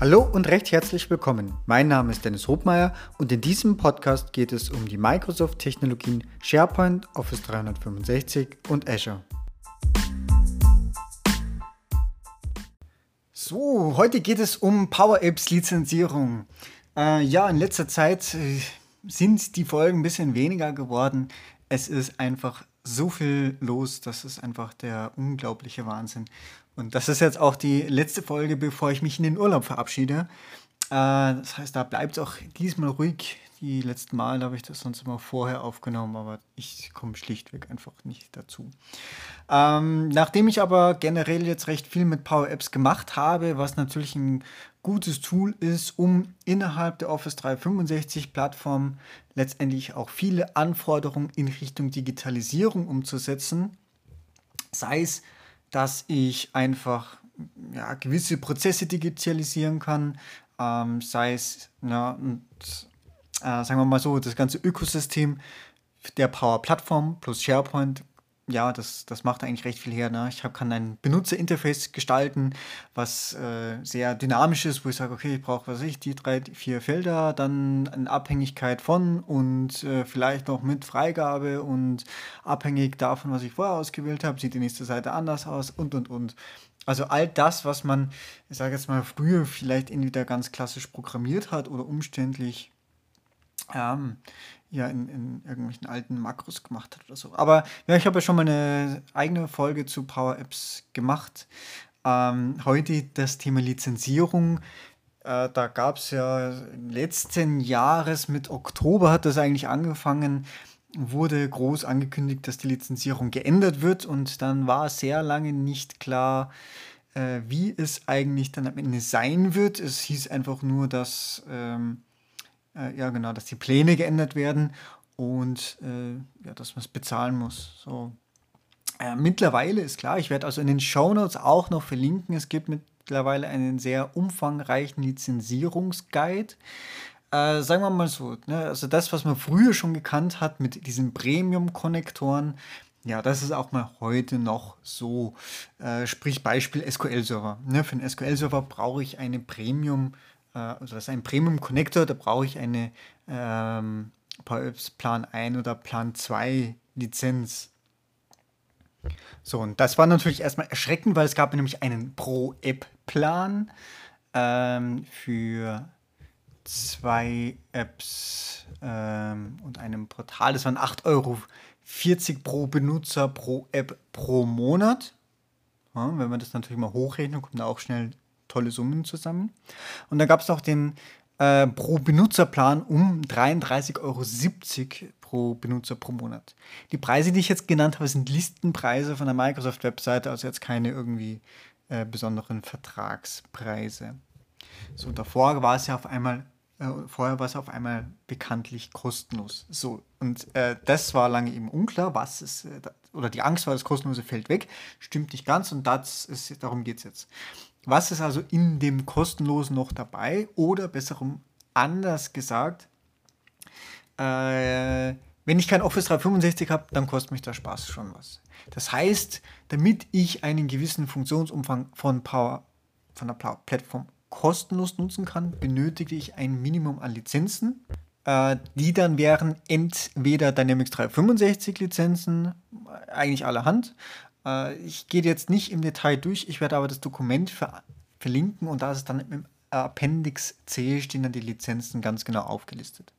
Hallo und recht herzlich willkommen. Mein Name ist Dennis Hobmeier und in diesem Podcast geht es um die Microsoft-Technologien SharePoint, Office 365 und Azure. So, heute geht es um Power Apps Lizenzierung. Äh, ja, in letzter Zeit äh, sind die Folgen ein bisschen weniger geworden. Es ist einfach so viel los, das ist einfach der unglaubliche Wahnsinn. Und das ist jetzt auch die letzte Folge, bevor ich mich in den Urlaub verabschiede. Äh, das heißt, da bleibt es auch diesmal ruhig. Die letzten Mal habe ich das sonst immer vorher aufgenommen, aber ich komme schlichtweg einfach nicht dazu. Ähm, nachdem ich aber generell jetzt recht viel mit Power Apps gemacht habe, was natürlich ein gutes Tool ist, um innerhalb der Office 365 Plattform letztendlich auch viele Anforderungen in Richtung Digitalisierung umzusetzen, sei es dass ich einfach ja, gewisse Prozesse digitalisieren kann, ähm, sei es, ja, und, äh, sagen wir mal so, das ganze Ökosystem der Power Plattform plus SharePoint ja, das, das macht eigentlich recht viel her. Ne? Ich hab, kann ein Benutzerinterface gestalten, was äh, sehr dynamisch ist, wo ich sage, okay, ich brauche, was ich, die drei, vier Felder, dann eine Abhängigkeit von und äh, vielleicht noch mit Freigabe und abhängig davon, was ich vorher ausgewählt habe, sieht die nächste Seite anders aus und und und. Also all das, was man, ich sage jetzt mal, früher vielleicht entweder ganz klassisch programmiert hat oder umständlich ähm, ja in, in irgendwelchen alten Makros gemacht hat oder so. Aber ja, ich habe ja schon mal eine eigene Folge zu Power Apps gemacht. Ähm, heute das Thema Lizenzierung. Äh, da gab es ja letzten Jahres mit Oktober hat das eigentlich angefangen, wurde groß angekündigt, dass die Lizenzierung geändert wird und dann war sehr lange nicht klar, äh, wie es eigentlich dann am Ende sein wird. Es hieß einfach nur, dass ähm, äh, ja, genau, dass die Pläne geändert werden und äh, ja, dass man es bezahlen muss. So. Äh, mittlerweile ist klar, ich werde also in den Shownotes auch noch verlinken. Es gibt mittlerweile einen sehr umfangreichen Lizenzierungsguide. Äh, sagen wir mal so, ne, also das, was man früher schon gekannt hat mit diesen Premium-Konnektoren, ja, das ist auch mal heute noch so. Äh, sprich Beispiel SQL-Server. Ne, für einen SQL-Server brauche ich eine Premium- äh, also das ist ein Premium Connector, da brauche ich eine ähm, Plan 1 oder Plan 2 Lizenz. So, und das war natürlich erstmal erschreckend, weil es gab nämlich einen Pro-App-Plan ähm, für zwei Apps ähm, und einem Portal. Das waren 8,40 Euro pro Benutzer pro App pro Monat. Ja, wenn man das natürlich mal hochrechnet, kommt da auch schnell tolle Summen zusammen. Und dann gab es noch den äh, pro Benutzerplan um 33,70 Euro pro Benutzer pro Monat. Die Preise, die ich jetzt genannt habe, sind Listenpreise von der Microsoft-Webseite, also jetzt keine irgendwie äh, besonderen Vertragspreise. So, davor war es ja auf einmal äh, vorher war es auf einmal bekanntlich kostenlos. So, und äh, das war lange eben unklar, was ist, äh, oder die Angst war, das Kostenlose fällt weg. Stimmt nicht ganz und das ist, darum geht es jetzt. Was ist also in dem kostenlosen noch dabei? Oder besserum anders gesagt, äh, wenn ich kein Office 365 habe, dann kostet mich der Spaß schon was. Das heißt, damit ich einen gewissen Funktionsumfang von Power, von der Plattform kostenlos nutzen kann, benötige ich ein Minimum an Lizenzen. Äh, die dann wären entweder Dynamics 365 Lizenzen, eigentlich allerhand, äh, ich gehe jetzt nicht im Detail durch, ich werde aber das Dokument ver verlinken und da ist es dann im Appendix C stehen dann die Lizenzen ganz genau aufgelistet.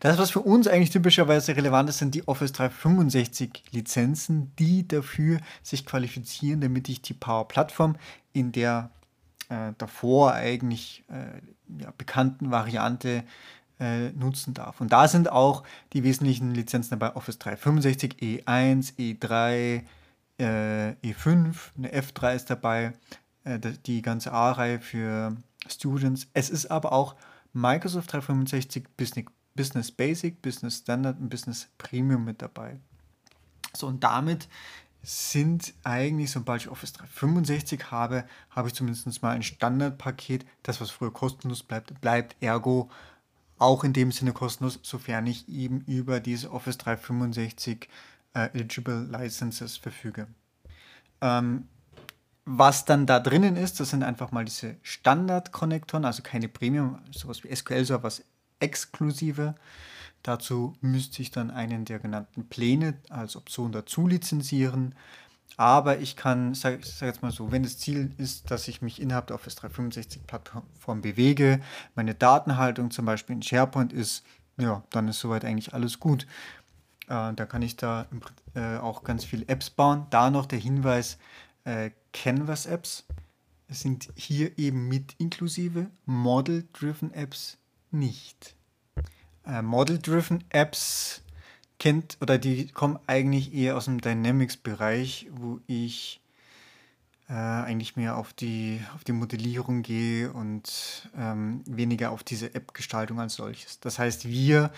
Das, was für uns eigentlich typischerweise relevant ist, sind die Office 365 Lizenzen, die dafür sich qualifizieren, damit ich die Power Plattform in der äh, davor eigentlich äh, ja, bekannten Variante äh, nutzen darf. Und da sind auch die wesentlichen Lizenzen dabei: Office 365, E1, E3, äh, E5, eine F3 ist dabei, äh, die ganze A-Reihe für Students. Es ist aber auch Microsoft 365 Business Basic, Business Standard und Business Premium mit dabei. So, und damit sind eigentlich, sobald ich Office 365 habe, habe ich zumindest mal ein Standardpaket. Das, was früher kostenlos bleibt, bleibt ergo auch in dem Sinne kostenlos, sofern ich eben über diese Office 365 äh, Eligible Licenses verfüge. Ähm, was dann da drinnen ist, das sind einfach mal diese Standard-Konnektoren, also keine Premium, sowas wie SQL-Server, was exklusive. Dazu müsste ich dann einen der genannten Pläne als Option dazu lizenzieren. Aber ich kann, sag, sag jetzt mal so, wenn das Ziel ist, dass ich mich innerhalb der Office 365-Plattform bewege, meine Datenhaltung zum Beispiel in SharePoint ist, ja, dann ist soweit eigentlich alles gut. Äh, da kann ich da äh, auch ganz viele Apps bauen. Da noch der Hinweis, äh, Canvas-Apps sind hier eben mit inklusive, Model-Driven Apps nicht. Model-Driven Apps kennt oder die kommen eigentlich eher aus dem Dynamics-Bereich, wo ich eigentlich mehr auf die, auf die Modellierung gehe und ähm, weniger auf diese App-Gestaltung als solches. Das heißt, wir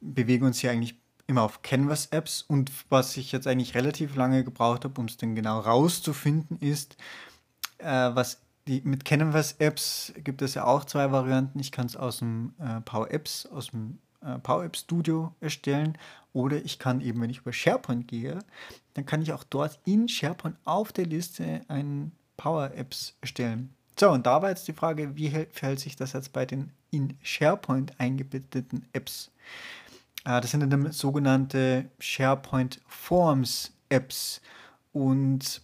bewegen uns hier eigentlich immer auf Canvas-Apps und was ich jetzt eigentlich relativ lange gebraucht habe, um es dann genau rauszufinden, ist, äh, was die, mit Canvas-Apps gibt es ja auch zwei Varianten. Ich kann es aus dem äh, Power Apps, aus dem äh, Power Apps Studio erstellen oder ich kann eben, wenn ich über SharePoint gehe, dann kann ich auch dort in SharePoint auf der Liste ein Power Apps erstellen. So, und da war jetzt die Frage, wie verhält sich das jetzt bei den in SharePoint eingebetteten Apps? Äh, das sind dann sogenannte SharePoint Forms Apps und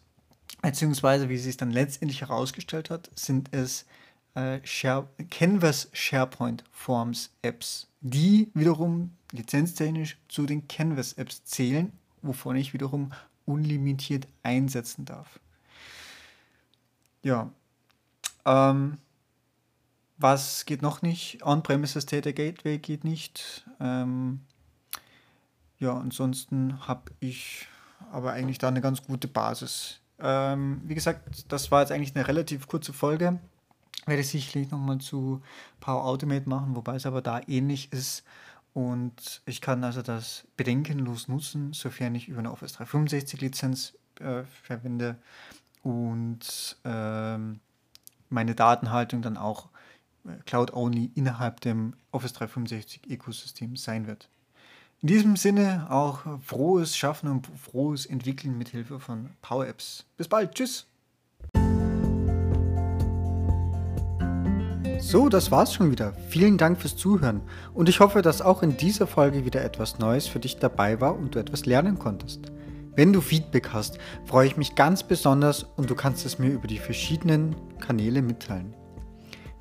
beziehungsweise, wie sich es dann letztendlich herausgestellt hat, sind es äh, Share, Canvas SharePoint Forms Apps, die wiederum lizenztechnisch zu den Canvas Apps zählen, wovon ich wiederum unlimitiert einsetzen darf. Ja. Ähm, was geht noch nicht? On-Premises Data Gateway geht nicht. Ähm, ja, ansonsten habe ich aber eigentlich da eine ganz gute Basis. Ähm, wie gesagt, das war jetzt eigentlich eine relativ kurze Folge werde ich sicherlich nochmal zu Power Automate machen, wobei es aber da ähnlich ist. Und ich kann also das bedenkenlos nutzen, sofern ich über eine Office 365 Lizenz äh, verwende und ähm, meine Datenhaltung dann auch Cloud-only innerhalb dem Office 365 Ökosystem sein wird. In diesem Sinne auch frohes Schaffen und frohes Entwickeln mit Hilfe von Power Apps. Bis bald, tschüss! So, das war's schon wieder. Vielen Dank fürs Zuhören und ich hoffe, dass auch in dieser Folge wieder etwas Neues für dich dabei war und du etwas lernen konntest. Wenn du Feedback hast, freue ich mich ganz besonders und du kannst es mir über die verschiedenen Kanäle mitteilen.